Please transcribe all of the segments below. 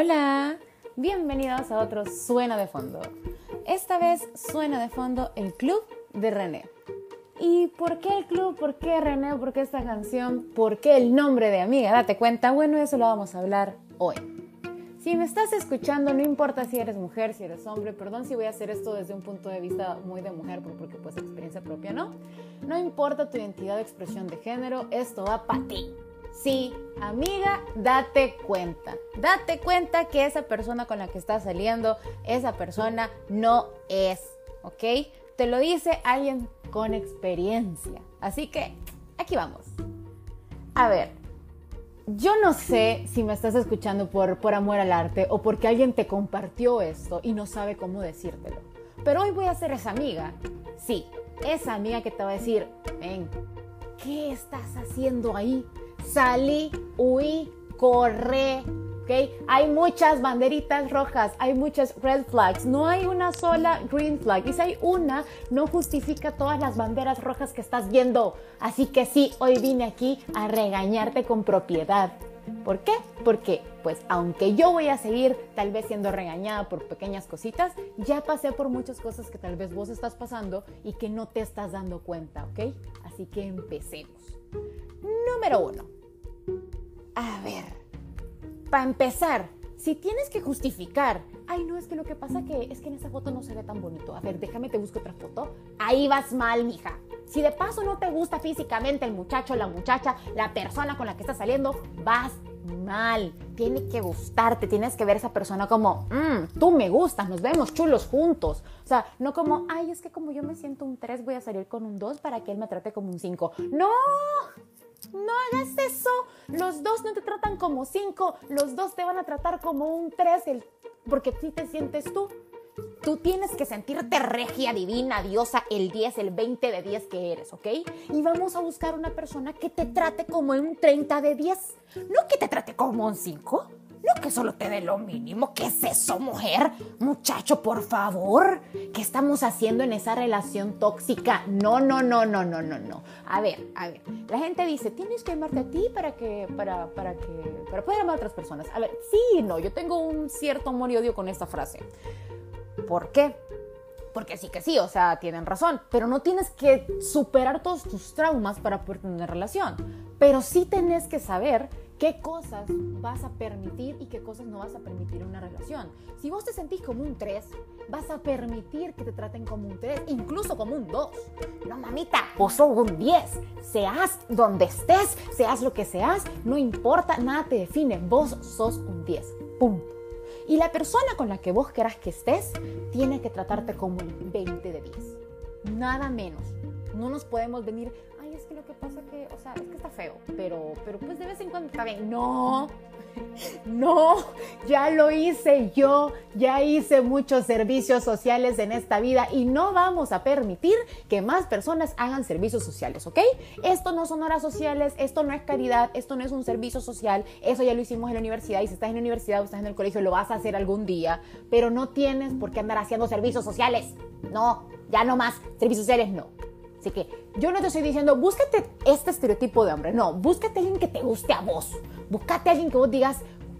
Hola, bienvenidos a otro Suena de Fondo. Esta vez suena de fondo el club de René. ¿Y por qué el club? ¿Por qué René? ¿Por qué esta canción? ¿Por qué el nombre de amiga? Date cuenta. Bueno, eso lo vamos a hablar hoy. Si me estás escuchando, no importa si eres mujer, si eres hombre, perdón si voy a hacer esto desde un punto de vista muy de mujer, porque pues experiencia propia, ¿no? No importa tu identidad de expresión de género, esto va para ti. Sí, amiga, date cuenta. Date cuenta que esa persona con la que estás saliendo, esa persona no es, ¿ok? Te lo dice alguien con experiencia. Así que, aquí vamos. A ver, yo no sé si me estás escuchando por, por amor al arte o porque alguien te compartió esto y no sabe cómo decírtelo. Pero hoy voy a ser esa amiga. Sí, esa amiga que te va a decir, ven, ¿qué estás haciendo ahí? Salí, huí, corre. ¿Okay? Hay muchas banderitas rojas, hay muchas red flags, no hay una sola green flag. Y si hay una, no justifica todas las banderas rojas que estás viendo. Así que sí, hoy vine aquí a regañarte con propiedad. ¿Por qué? Porque, pues, aunque yo voy a seguir tal vez siendo regañada por pequeñas cositas, ya pasé por muchas cosas que tal vez vos estás pasando y que no te estás dando cuenta, ¿ok? Así que empecemos. Número uno. Para empezar, si tienes que justificar, ay no, es que lo que pasa que es que en esa foto no se ve tan bonito. A ver, déjame te busco otra foto. Ahí vas mal, mija. Si de paso no te gusta físicamente el muchacho, la muchacha, la persona con la que estás saliendo, vas mal. Tiene que gustarte, tienes que ver a esa persona como, mmm, tú me gustas, nos vemos chulos juntos. O sea, no como, ay, es que como yo me siento un 3, voy a salir con un 2 para que él me trate como un 5. No, no hagas eso. Los dos no te tratan como 5, los dos te van a tratar como un 3, porque si te sientes tú. Tú tienes que sentirte regia, divina, diosa, el 10, el 20 de 10 que eres, ¿ok? Y vamos a buscar una persona que te trate como un 30 de 10, no que te trate como un 5. Que solo te dé lo mínimo. ¿Qué es eso, mujer? Muchacho, por favor. ¿Qué estamos haciendo en esa relación tóxica? No, no, no, no, no, no, no. A ver, a ver. La gente dice, tienes que amarte a ti para que, para, para que, para poder amar a otras personas. A ver, sí, no. Yo tengo un cierto amor y odio con esta frase. ¿Por qué? Porque sí que sí, o sea, tienen razón, pero no tienes que superar todos tus traumas para poder tener una relación. Pero sí tenés que saber qué cosas vas a permitir y qué cosas no vas a permitir en una relación. Si vos te sentís como un 3, vas a permitir que te traten como un 3, incluso como un 2. No, mamita, vos sos un 10. Seas donde estés, seas lo que seas, no importa, nada te define. Vos sos un 10. Punto. Y la persona con la que vos querás que estés tiene que tratarte como un 20 de 10. Nada menos. No nos podemos venir, que lo que pasa que, o sea, es que está feo, pero, pero pues de vez en cuando está bien. No, no, ya lo hice yo, ya hice muchos servicios sociales en esta vida y no vamos a permitir que más personas hagan servicios sociales, ¿ok? Esto no son horas sociales, esto no es caridad, esto no es un servicio social, eso ya lo hicimos en la universidad y si estás en la universidad o estás en el colegio lo vas a hacer algún día, pero no tienes por qué andar haciendo servicios sociales. No, ya no más, servicios sociales no. Así que yo no te estoy diciendo, búscate este estereotipo de hombre, no, búscate a alguien que te guste a vos, búscate a alguien que vos digas,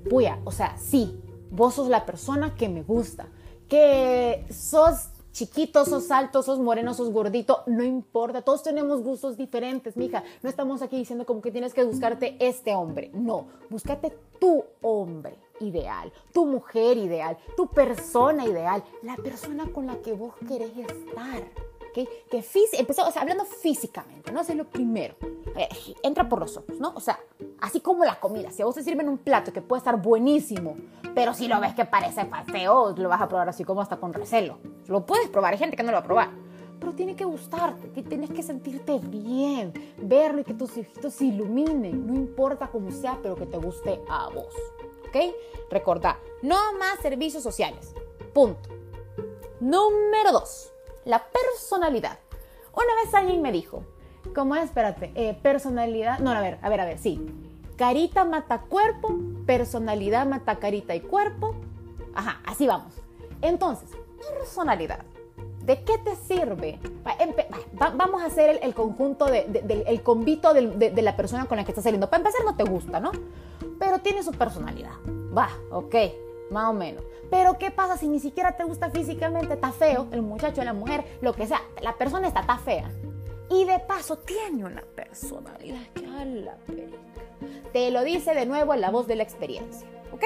puya, o sea, sí, vos sos la persona que me gusta, que sos chiquito, sos alto, sos moreno, sos gordito, no importa, todos tenemos gustos diferentes, mija, no estamos aquí diciendo como que tienes que buscarte este hombre, no, búscate tu hombre ideal, tu mujer ideal, tu persona ideal, la persona con la que vos querés estar. Que empezó, o hablando físicamente, ¿no? Eso es lo primero. Eh, entra por los ojos, ¿no? O sea, así como la comida. Si a vos te sirven un plato que puede estar buenísimo, pero si lo ves que parece feo, lo vas a probar así como hasta con recelo. Lo puedes probar, hay gente que no lo va a probar. Pero tiene que gustarte, que tienes que sentirte bien, verlo y que tus ojitos se iluminen. No importa cómo sea, pero que te guste a vos. ¿Ok? Recordá, no más servicios sociales. Punto. Número dos la personalidad. Una vez alguien me dijo, ¿cómo es? Espérate, eh, personalidad, no, a ver, a ver, a ver, sí. Carita mata cuerpo, personalidad mata carita y cuerpo. Ajá, así vamos. Entonces, personalidad. ¿De qué te sirve? vamos a hacer el, conjunto, del el convito de, de, la persona con la que estás saliendo. Para empezar, no te gusta, ¿no? Pero tiene su personalidad. Va, ok. Más o menos. Pero ¿qué pasa si ni siquiera te gusta físicamente? Está feo, el muchacho, la mujer, lo que sea, la persona está, está fea. Y de paso tiene una personalidad que a la perica. Te lo dice de nuevo en la voz de la experiencia, ¿ok?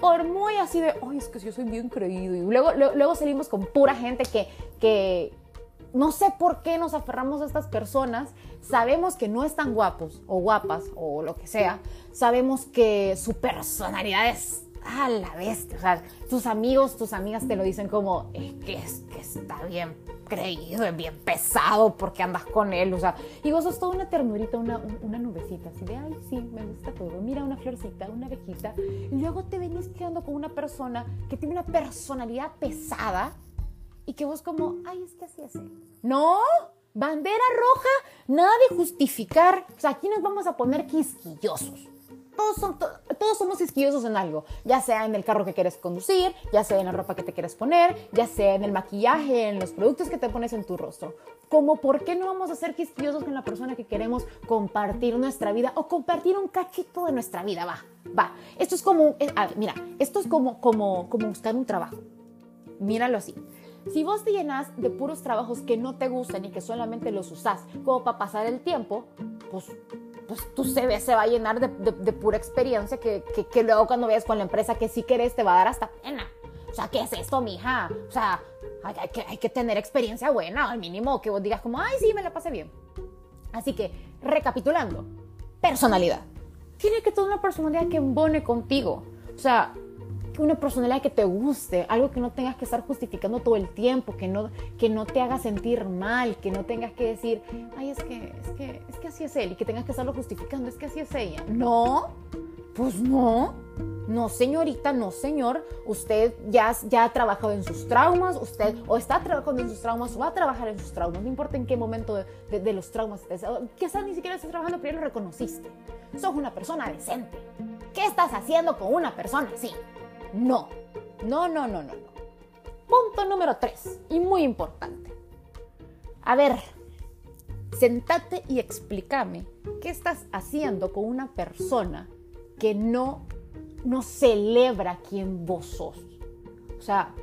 Por muy así de, ay, es que yo soy bien creído. Y luego, luego, salimos con pura gente que, que, no sé por qué nos aferramos a estas personas. Sabemos que no están guapos o guapas o lo que sea. Sabemos que su personalidad es a la bestia. O sea, tus amigos, tus amigas te lo dicen como, es que, es que está bien creído, es bien pesado porque andas con él. O sea, y vos sos toda una ternurita, una, una nubecita, así de, ay, sí, me gusta todo. Mira una florcita, una abejita. Y luego te venís quedando con una persona que tiene una personalidad pesada y que vos como, ay, es que así es. No, bandera roja, nada de justificar. O sea, aquí nos vamos a poner quisquillosos. Todos, somos quisquillosos en algo, ya sea en el carro que quieres conducir, ya sea en la ropa que te quieres poner, ya sea en el maquillaje, en los productos que te pones en tu rostro. Como por qué no vamos a ser quisquillosos con la persona que queremos compartir nuestra vida o compartir un cachito de nuestra vida, va, va. Esto es como, eh, mira, esto es como, como, como buscar un trabajo. Míralo así. Si vos te llenas de puros trabajos que no te gustan y que solamente los usás como para pasar el tiempo, pues, pues tu CV se va a llenar de, pura experiencia que, que, luego cuando veas con la empresa que sí querés te va a dar hasta pena. O sea, ¿qué es esto, mija? O sea, hay, que, hay que tener experiencia buena, al mínimo que vos digas como, ay, sí, me la pasé bien. Así que, recapitulando, personalidad. Tiene que tener una personalidad que embone contigo. O sea, una personalidad que te guste, algo que no tengas que estar justificando todo el tiempo, que no, que no te haga sentir mal, que no tengas que decir, ay, es que, es que, es que así es él y que tengas que estarlo justificando, es que así es ella. No, pues no. No, señorita, no, señor. Usted ya, ya ha trabajado en sus traumas, usted o está trabajando en sus traumas o va a trabajar en sus traumas, no importa en qué momento de, de, los traumas estés. Quizás ni siquiera estás trabajando, pero ya lo reconociste. Sos una persona decente. ¿Qué estás haciendo con una persona así? No, no, no, no, no. Punto número tres, y muy importante. A ver, sentate y explícame qué estás haciendo con una persona que no, no celebra quien vos sos. O sea,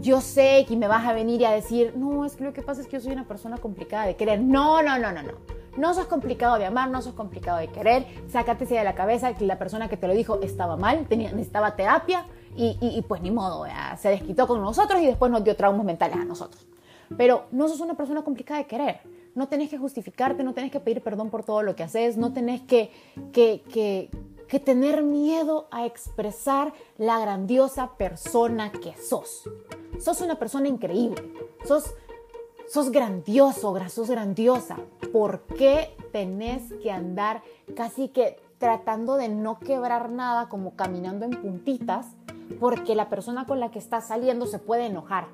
yo sé que me vas a venir y a decir, no, es que lo que pasa es que yo soy una persona complicada de querer. No, no, no, no, no. No sos complicado de amar, no sos complicado de querer. Sácate de la cabeza que la persona que te lo dijo estaba mal, tenía, necesitaba terapia y, pues ni modo, se desquitó con nosotros y después nos dio traumas mentales a nosotros. Pero no sos una persona complicada de querer. No tenés que justificarte, no tenés que pedir perdón por todo lo que haces, no tenés que, que, que, que tener miedo a expresar la grandiosa persona que sos. Sos una persona increíble. Sos sos grandioso, sos grandiosa. ¿Por qué tenés que andar casi que tratando de no quebrar nada, como caminando en puntitas, porque la persona con la que estás saliendo se puede enojar?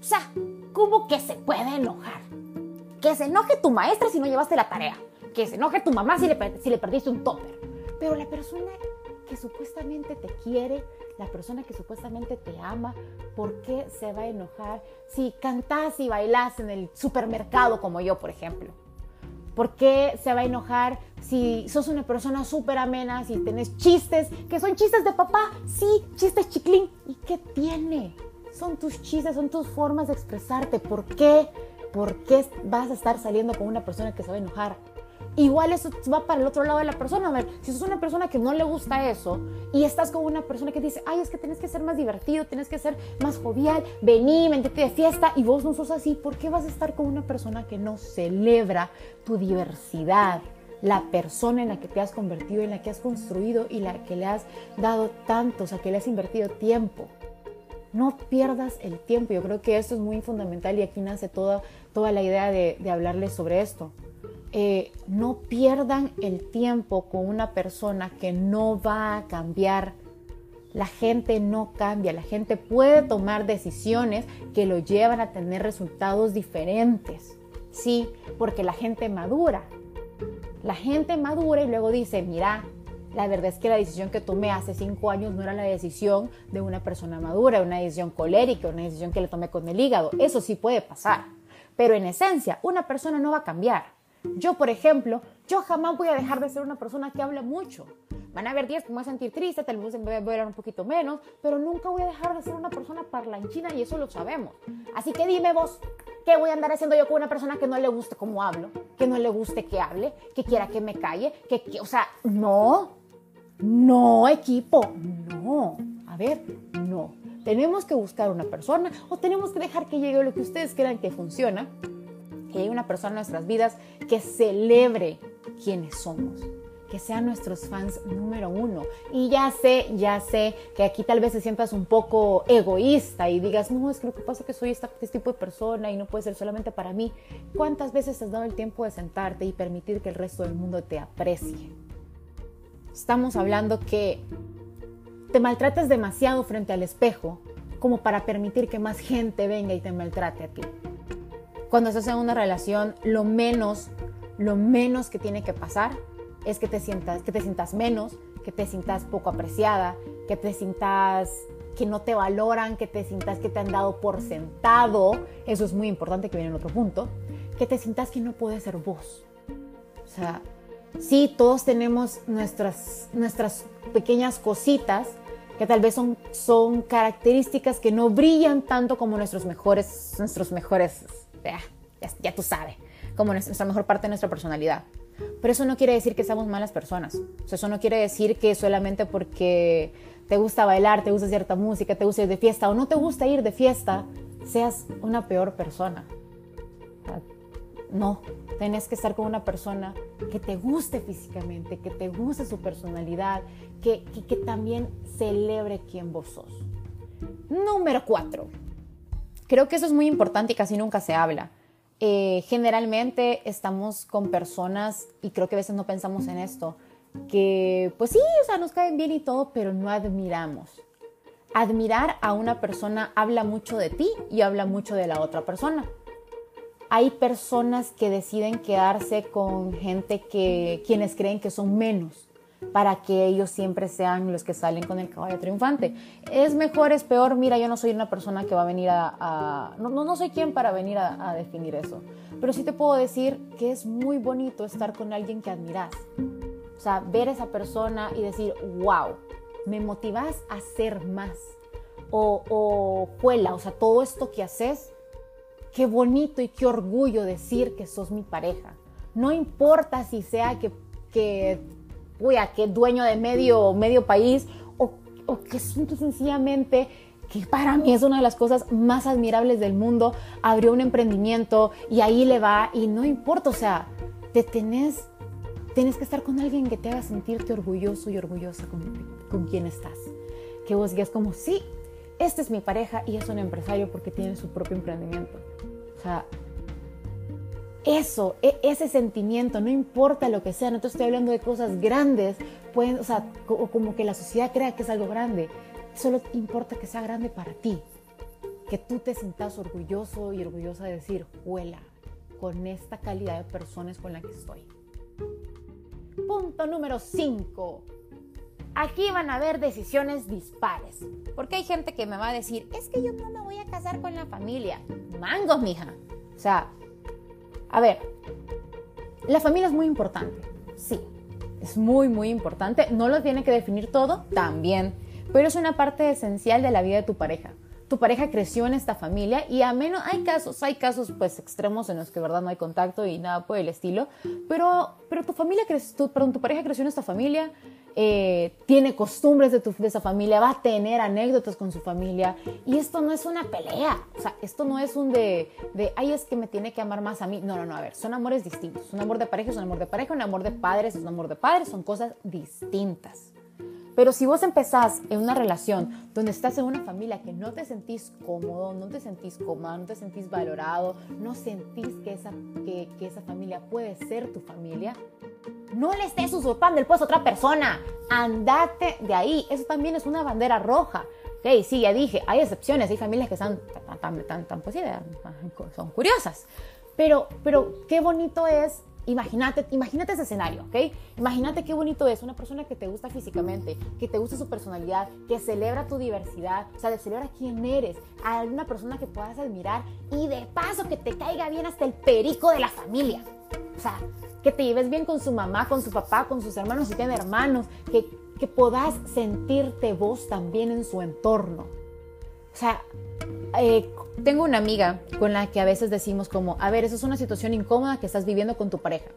O sea, ¿cómo que se puede enojar? Que se enoje tu maestra si no llevaste la tarea. Que se enoje tu mamá si le, si le perdiste un topper. Pero la persona que supuestamente te quiere, la persona que supuestamente te ama, ¿por qué se va a enojar si cantas y bailas en el supermercado como yo, por ejemplo? ¿Por qué se va a enojar si sos una persona súper amena, si tenés chistes, que son chistes de papá? Sí, chistes chiclín. ¿Y qué tiene? Son tus chistes, son tus formas de expresarte. ¿Por qué? ¿Por qué vas a estar saliendo con una persona que se va a enojar? Igual eso va para el otro lado de la persona. A ver, si sos una persona que no le gusta eso y estás con una persona que dice, ay, es que tienes que ser más divertido, tienes que ser más jovial, vení, métete de fiesta y vos no sos así, ¿por qué vas a estar con una persona que no celebra tu diversidad? La persona en la que te has convertido, en la que has construido y la que le has dado tanto, o sea, que le has invertido tiempo. No pierdas el tiempo. Yo creo que esto es muy fundamental y aquí nace toda, toda la idea de, de hablarles sobre esto. Eh, no pierdan el tiempo con una persona que no va a cambiar. La gente no cambia, la gente puede tomar decisiones que lo llevan a tener resultados diferentes. Sí, porque la gente madura. La gente madura y luego dice, mira, la verdad es que la decisión que tomé hace cinco años no era la decisión de una persona madura, una decisión colérica, una decisión que le tomé con el hígado. Eso sí puede pasar. Pero en esencia, una persona no va a cambiar. Yo, por ejemplo, yo jamás voy a dejar de ser una persona que habla mucho, Van a haber días que me voy a sentir triste, tal vez voy a ver un poquito menos, pero nunca voy a dejar de ser una persona parlanchina y eso lo sabemos. Así que dime vos, ¿qué voy a andar haciendo yo con una persona que no le guste cómo hablo? Que no le guste que hable, que quiera que me calle, que, que o sea, no, no, equipo, no. A ver, no. Tenemos que buscar una persona o tenemos que dejar que llegue lo que ustedes crean que funciona, que llegue una persona en nuestras vidas que celebre quienes somos que sean nuestros fans número uno. Y ya sé, ya sé que aquí tal vez te sientas un poco egoísta y digas, no, es que lo que pasa es que soy este tipo de persona y no puede ser solamente para mí. ¿Cuántas veces has dado el tiempo de sentarte y permitir que el resto del mundo te aprecie? Estamos hablando que te maltratas demasiado frente al espejo como para permitir que más gente venga y te maltrate a ti. Cuando estás en una relación, lo menos, lo menos que tiene que pasar es que te sientas, que te sientas menos, que te sientas poco apreciada, que te sientas que no te valoran, que te sientas que te han dado por sentado, eso es muy importante que viene en otro punto, que te sientas que no puedes ser vos. O sea, sí, todos tenemos nuestras, nuestras pequeñas cositas que tal vez son, son características que no brillan tanto como nuestros mejores, nuestros mejores, ya, ya tú sabes, como nuestra mejor parte de nuestra personalidad. Pero eso no quiere decir que seamos malas personas. O sea, eso no quiere decir que solamente porque te gusta bailar, te gusta cierta música, te gusta ir de fiesta o no te gusta ir de fiesta, seas una peor persona. No, tenés que estar con una persona que te guste físicamente, que te guste su personalidad, que, que, que también celebre quién vos sos. Número cuatro. Creo que eso es muy importante y casi nunca se habla. Eh, generalmente estamos con personas, y creo que a veces no pensamos en esto, que pues sí, o sea, nos caen bien y todo, pero no admiramos. Admirar a una persona habla mucho de ti y habla mucho de la otra persona. Hay personas que deciden quedarse con gente que quienes creen que son menos para que ellos siempre sean los que salen con el caballo triunfante. Es mejor, es peor, mira, yo no soy una persona que va a venir a... no, no, soy quien para venir a, definir eso, pero sí te puedo decir que es muy bonito estar con alguien que admiras. O sea, ver a esa persona y decir, wow, me motivas a hacer más. O, o o sea, todo esto que haces, qué bonito y qué orgullo decir que sos mi pareja. No importa si sea que uy, a qué dueño de medio, medio país, o, o que simple sencillamente que para mí es una de las cosas más admirables del mundo, abrió un emprendimiento y ahí le va y no importa, o sea, te tenés, tienes que estar con alguien que te haga sentirte orgulloso y orgullosa con, con quien estás. Que vos digas como, sí, este es mi pareja y es un empresario porque tiene su propio emprendimiento. O sea, eso, e, ese sentimiento, no importa lo que sea, no te estoy hablando de cosas grandes, pueden, o sea, como que la sociedad crea que es algo grande, solo importa que sea grande para ti, que tú te sientas orgulloso y orgullosa de decir, huela, con esta calidad de personas con la que estoy. Punto número 5. Aquí van a haber decisiones dispares. Porque hay gente que me va a decir, es que yo no me voy a casar con la familia. Mangos, mija. O sea, a ver, la familia es muy importante, sí, es muy, muy importante. No lo tiene que definir todo, también, pero es una parte esencial de la vida de tu pareja. Tu pareja creció en esta familia y a menos hay casos, hay casos pues extremos en los que verdad no hay contacto y nada por el estilo, pero, pero tu familia creció, perdón, tu pareja creció en esta familia, eh, tiene costumbres de, tu, de esa familia, va a tener anécdotas con su familia. Y esto no es una pelea, o sea, esto no es un de, de, ay, es que me tiene que amar más a mí. No, no, no, a ver, son amores distintos. Un amor de pareja es un amor de pareja, un amor de padres es un amor de padres, son cosas distintas. Pero si vos empezás en una relación donde estás en una familia que no te sentís cómodo, no te sentís cómoda, no te sentís valorado, no sentís que esa, que, que esa familia puede ser tu familia, no le estés usurpando el puesto a otra persona. Andate de ahí. Eso también es una bandera roja. Ok, sí, ya dije, hay excepciones, hay familias que son tan, tan, tan, pues son curiosas. Pero, pero qué bonito es Imagínate, imagínate ese escenario, ¿ok? Imagínate qué bonito es una persona que te gusta físicamente, que te gusta su personalidad, que celebra tu diversidad, o sea, celebra quién eres, a una persona que puedas admirar y de paso que te caiga bien hasta el perico de la familia. O sea, que te lleves bien con su mamá, con su papá, con sus hermanos, si tiene hermanos, que, que puedas sentirte vos también en su entorno. O sea, eh, tengo una amiga con la que a veces decimos como, a ver, esa es una situación incómoda que estás viviendo con tu pareja.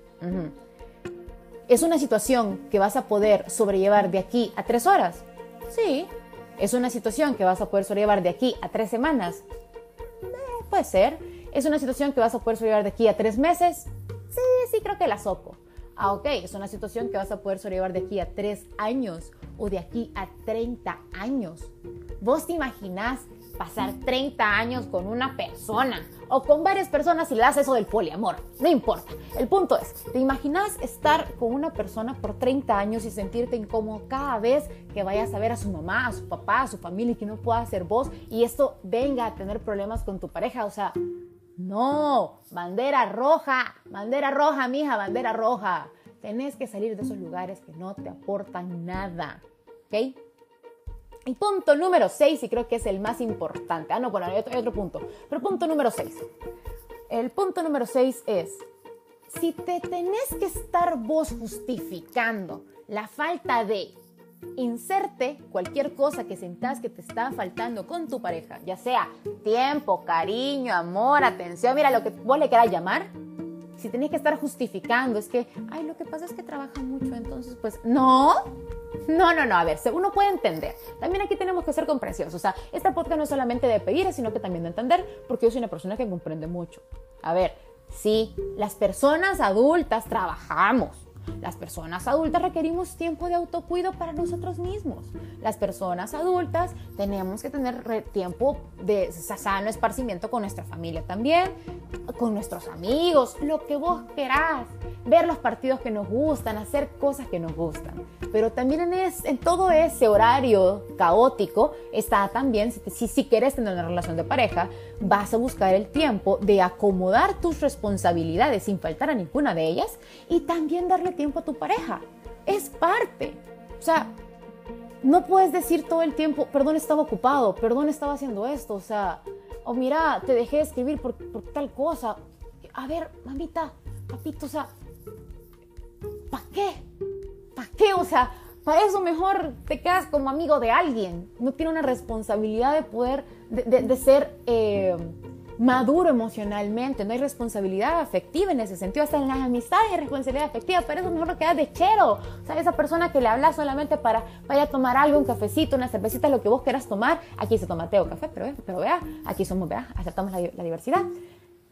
¿Es una situación que vas a poder sobrellevar de aquí a tres horas? Sí. ¿Es una situación que vas a poder sobrellevar de aquí a tres semanas? Eh, puede ser. ¿Es una situación que vas a poder sobrellevar de aquí a tres meses? Sí, sí, creo que la sopo. Ah, ok, es una situación que vas a poder sobrellevar de aquí a tres años o de aquí a 30 años. ¿Vos te imaginás pasar 30 años con una persona o con varias personas y le das eso del poliamor. No importa. El punto es, ¿te imaginas estar con una persona por 30 años y sentirte incómodo cada vez que vayas a ver a su mamá, a su papá, a su familia y que no pueda ser vos y esto venga a tener problemas con tu pareja? O sea, no, bandera roja, bandera roja, mija, bandera roja. Tenés que salir de esos lugares que no te aportan nada. ¿Ok? Y punto número 6, y creo que es el más importante. Ah, no, bueno, hay otro, punto. Pero punto número 6. El punto número 6 es, si te tenés que estar vos justificando la falta de inserte cualquier cosa que sentas que te está faltando con tu pareja, ya sea tiempo, cariño, amor, atención, mira lo que vos le quieras llamar, si tenés que estar justificando, es que, ay, lo que pasa es que trabaja mucho, entonces, pues, no, no, no, no, a ver, uno puede entender. También aquí tenemos que ser comprensivos. O sea, esta podcast no es solamente de pedir, sino que también de entender, porque yo soy una persona que comprende mucho. A ver, sí, las personas adultas trabajamos, las personas adultas requerimos tiempo de autocuido para nosotros mismos. Las personas adultas tenemos que tener tiempo de sano esparcimiento con nuestra familia también, con nuestros amigos, lo que vos querás. Ver los partidos que nos gustan, hacer cosas que nos gustan. Pero también en, en todo ese horario caótico está también, si, si quieres tener una relación de pareja, vas a buscar el tiempo de acomodar tus responsabilidades sin faltar a ninguna de ellas y también darle tiempo a tu pareja. Es parte. O sea, no puedes decir todo el tiempo, perdón, estaba ocupado, perdón, estaba haciendo esto, o sea, o mira, te dejé escribir por, por tal cosa. A ver, mamita, papito, o sea, ¿para qué? ¿Para qué? O sea, para eso mejor te quedas como amigo de alguien. No tiene una responsabilidad de poder, de, de, ser... Eh, maduro emocionalmente, no hay responsabilidad afectiva en ese sentido, hasta en las amistades hay responsabilidad afectiva, pero eso mejor lo queda de chero, o sea, esa persona que le habla solamente para vaya a tomar algo, un cafecito, una cervecita, lo que vos quieras tomar, aquí se toma té o café, pero, pero vea, aquí somos, vea, aceptamos la, la diversidad.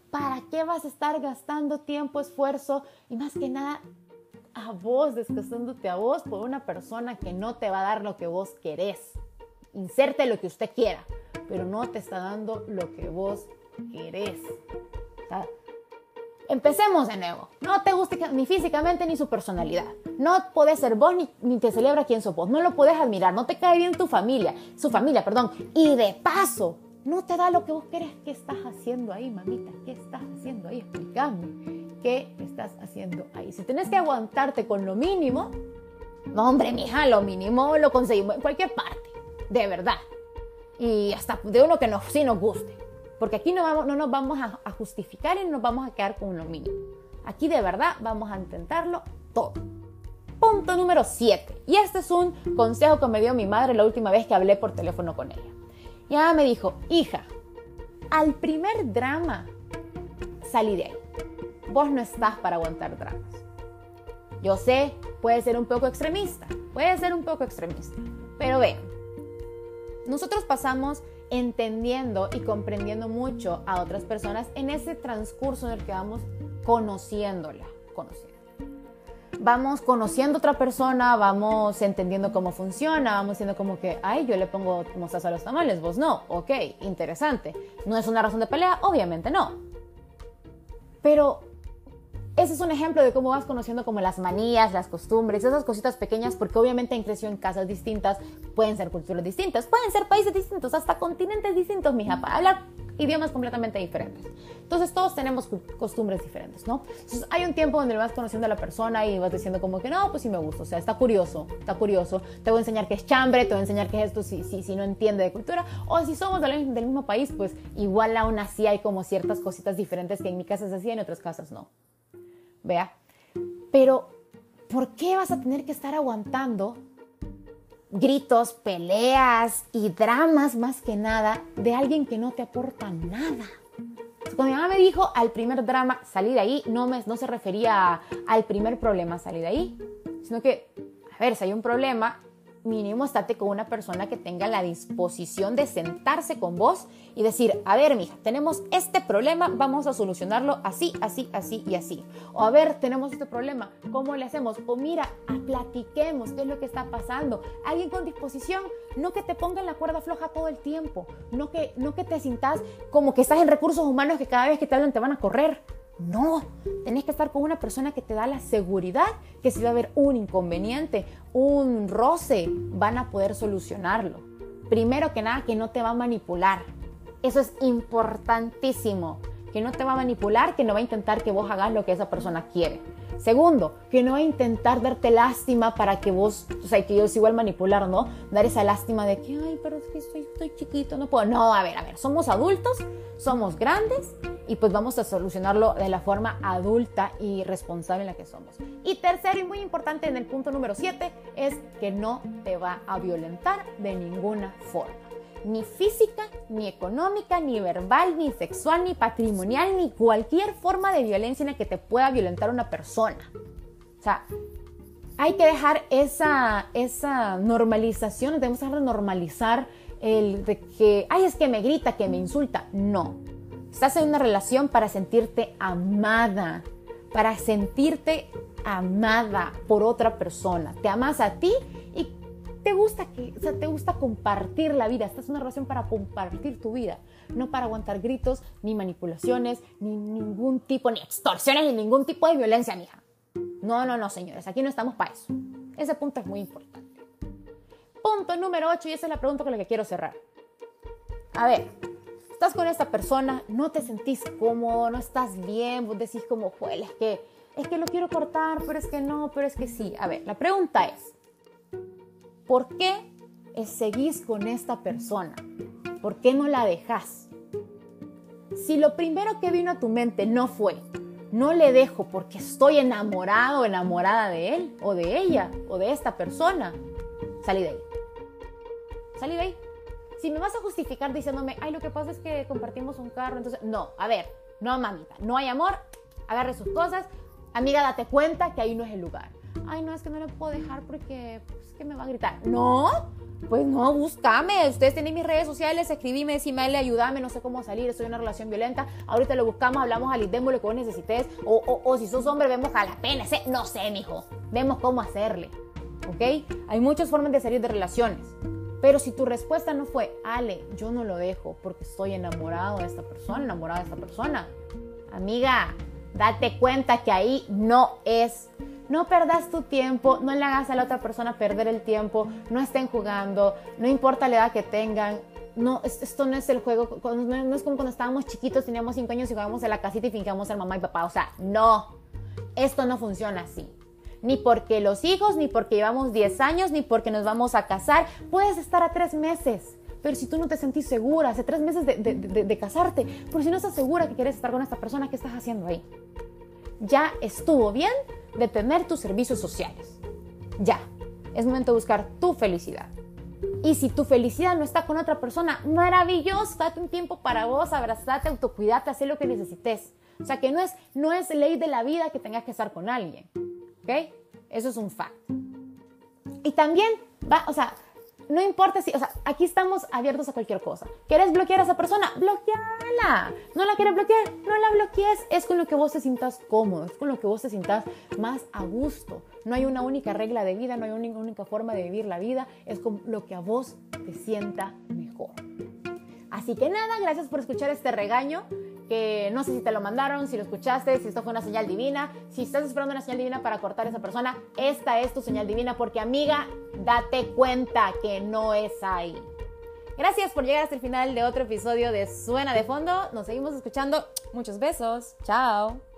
¿Para qué vas a estar gastando tiempo, esfuerzo y más que nada a vos, desgastándote a vos por una persona que no te va a dar lo que vos querés? Inserte lo que usted quiera, pero no te está dando lo que vos querés. empecemos de nuevo. No te gusta ni físicamente ni su personalidad. No podés ser vos ni, te celebra quién sos vos. No lo podés admirar. No te cae bien tu familia. Su familia, perdón. Y de paso, no te da lo que vos querés. ¿Qué estás haciendo ahí, mamita? ¿Qué estás haciendo ahí? Explícame. ¿Qué estás haciendo ahí? Si tenés que aguantarte con lo mínimo, no, hombre, mija, lo mínimo lo conseguimos en cualquier parte. De verdad. Y hasta de uno que no, sí nos guste. Porque aquí no, vamos, no nos vamos a, justificar y no nos vamos a quedar con lo mínimo. Aquí de verdad vamos a intentarlo todo. Punto número 7. Y este es un consejo que me dio mi madre la última vez que hablé por teléfono con ella. Ya me dijo, hija, al primer drama salí de ahí. Vos no estás para aguantar dramas. Yo sé, puede ser un poco extremista, puede ser un poco extremista, pero vean, nosotros pasamos entendiendo y comprendiendo mucho a otras personas en ese transcurso en el que vamos conociéndola, conociendo. Vamos conociendo a otra persona, vamos entendiendo cómo funciona, vamos siendo como que, ay, yo le pongo mostaza a los tamales, vos no, ok, interesante. ¿No es una razón de pelea? Obviamente no. Pero ese es un ejemplo de cómo vas conociendo como las manías, las costumbres, esas cositas pequeñas, porque obviamente han crecido en casas distintas, pueden ser culturas distintas, pueden ser países distintos, hasta continentes distintos, mija, para hablar idiomas completamente diferentes. Entonces todos tenemos costumbres diferentes, ¿no? Entonces hay un tiempo donde vas conociendo a la persona y vas diciendo como que no, pues sí me gusta, o sea, está curioso, está curioso, te voy a enseñar qué es chambre, te voy a enseñar qué es esto si, si, si no entiende de cultura, o si somos del, del mismo país, pues igual aún así hay como ciertas cositas diferentes que en mi casa se hacían y en otras casas no. Vea. Pero, ¿por qué vas a tener que estar aguantando gritos, peleas y dramas más que nada de alguien que no te aporta nada. Cuando mi mamá me dijo al primer drama, salí de ahí, no, me, no se refería al primer problema, salí de ahí, sino que, a ver, si hay un problema, mínimo estate con una persona que tenga la disposición de sentarse con vos y decir, a ver, mija, tenemos este problema, vamos a solucionarlo así, así, así y así. O a ver, tenemos este problema, ¿cómo le hacemos? O mira, platiquemos qué es lo que está pasando. Alguien con disposición, no que te ponga en la cuerda floja todo el tiempo, no que, no que te sintas como que estás en recursos humanos que cada vez que te hablan te van a correr. No, tenés que estar con una persona que te da la seguridad que si va a haber un inconveniente, un roce, van a poder solucionarlo. Primero que nada, que no te va a manipular. Eso es importantísimo. Que no te va a manipular, que no va a intentar que vos hagas lo que esa persona quiere. Segundo, que no va a intentar darte lástima para que vos, o sea, que yo es igual manipular, ¿no? Dar esa lástima de que, ay, pero es que estoy, chiquito, no puedo. No, a ver, a ver, somos adultos, somos grandes y pues vamos a solucionarlo de la forma adulta y responsable en la que somos. Y tercero y muy importante en el punto número 7 es que no te va a violentar de ninguna forma. Ni física, ni económica, ni verbal, ni sexual, ni patrimonial, ni cualquier forma de violencia en la que te pueda violentar una persona. O sea, hay que dejar esa, esa normalización, debemos dejar de normalizar el de que, ay, es que me grita, que me insulta. No, Estás en una relación para sentirte amada, para sentirte amada por otra persona. Te amas a ti te gusta que, o sea, te gusta compartir la vida. Estás en una relación para compartir tu vida, no para aguantar gritos, ni manipulaciones, ni ningún tipo, ni extorsiones, ni ningún tipo de violencia, mija. No, no, no, señores, aquí no estamos para eso. Ese punto es muy importante. Punto número 8, y esa es la pregunta con la que quiero cerrar. A ver, estás con esta persona, no te sentís cómodo, no estás bien, vos decís como, es que, es que lo quiero cortar, pero es que no, pero es que sí. A ver, la pregunta es, ¿por qué seguís con esta persona? ¿Por qué no la dejas? Si lo primero que vino a tu mente no fue, no le dejo porque estoy enamorado o enamorada de él o de ella o de esta persona, salí de ahí. Salí de ahí. Si me vas a justificar diciéndome, ay, lo que pasa es que compartimos un carro, entonces, no, a ver, no, mamita, no hay amor, agarre sus cosas, amiga, date cuenta que ahí no es el lugar. Ay, no, es que no le puedo dejar porque pues, que me va a gritar. No, pues no, búscame. Ustedes tienen mis redes sociales, escribime, decime, ayúdame, no sé cómo salir, estoy en una relación violenta. Ahorita lo buscamos, hablamos al lo que vos necesites. O, o, si sos hombre, vemos a la pena. No sé, mijo. Vemos cómo hacerle. ¿Ok? Hay muchas formas de salir de relaciones. Pero si tu respuesta no fue, Ale, yo no lo dejo porque estoy enamorado de esta persona, enamorada de esta persona, amiga, date cuenta que ahí no es. No perdas tu tiempo, no le hagas a la otra persona perder el tiempo, no estén jugando, no importa la edad que tengan. No, esto no es el juego, no es como cuando estábamos chiquitos, teníamos 5 años y jugábamos en la casita y fingíamos ser mamá y papá. O sea, no, esto no funciona así ni porque los hijos, ni porque llevamos 10 años, ni porque nos vamos a casar. Puedes estar a tres meses. Pero si tú no te sentís segura, hace tres meses de, casarte, pero si no estás segura que quieres estar con esta persona, ¿qué estás haciendo ahí? Ya estuvo bien de tener tus servicios sociales. Ya. Es momento de buscar tu felicidad. Y si tu felicidad no está con otra persona, maravilloso, date un tiempo para vos, abrazate, autocuidate, haz lo que necesites. O sea que no es, no es ley de la vida que tengas que estar con alguien. ¿Ok? Eso es un fact. Y también va, o sea, no importa si, o sea, aquí estamos abiertos a cualquier cosa. ¿Quieres bloquear a esa persona? Bloqueala. ¿No la quieres bloquear? No la bloquees. Es con lo que vos te sientas cómodo, es con lo que vos te sientas más a gusto. No hay una única regla de vida, no hay una única forma de vivir la vida, es con lo que a vos te sienta mejor. Así que nada, gracias por escuchar este regaño que no sé si te lo mandaron, si lo escuchaste, si esto fue una señal divina. Si estás esperando una señal divina para cortar a esa persona, esta es tu señal divina porque amiga, date cuenta que no es ahí. Gracias por llegar hasta el final de otro episodio de Suena de Fondo. Nos seguimos escuchando. Muchos besos. Chao.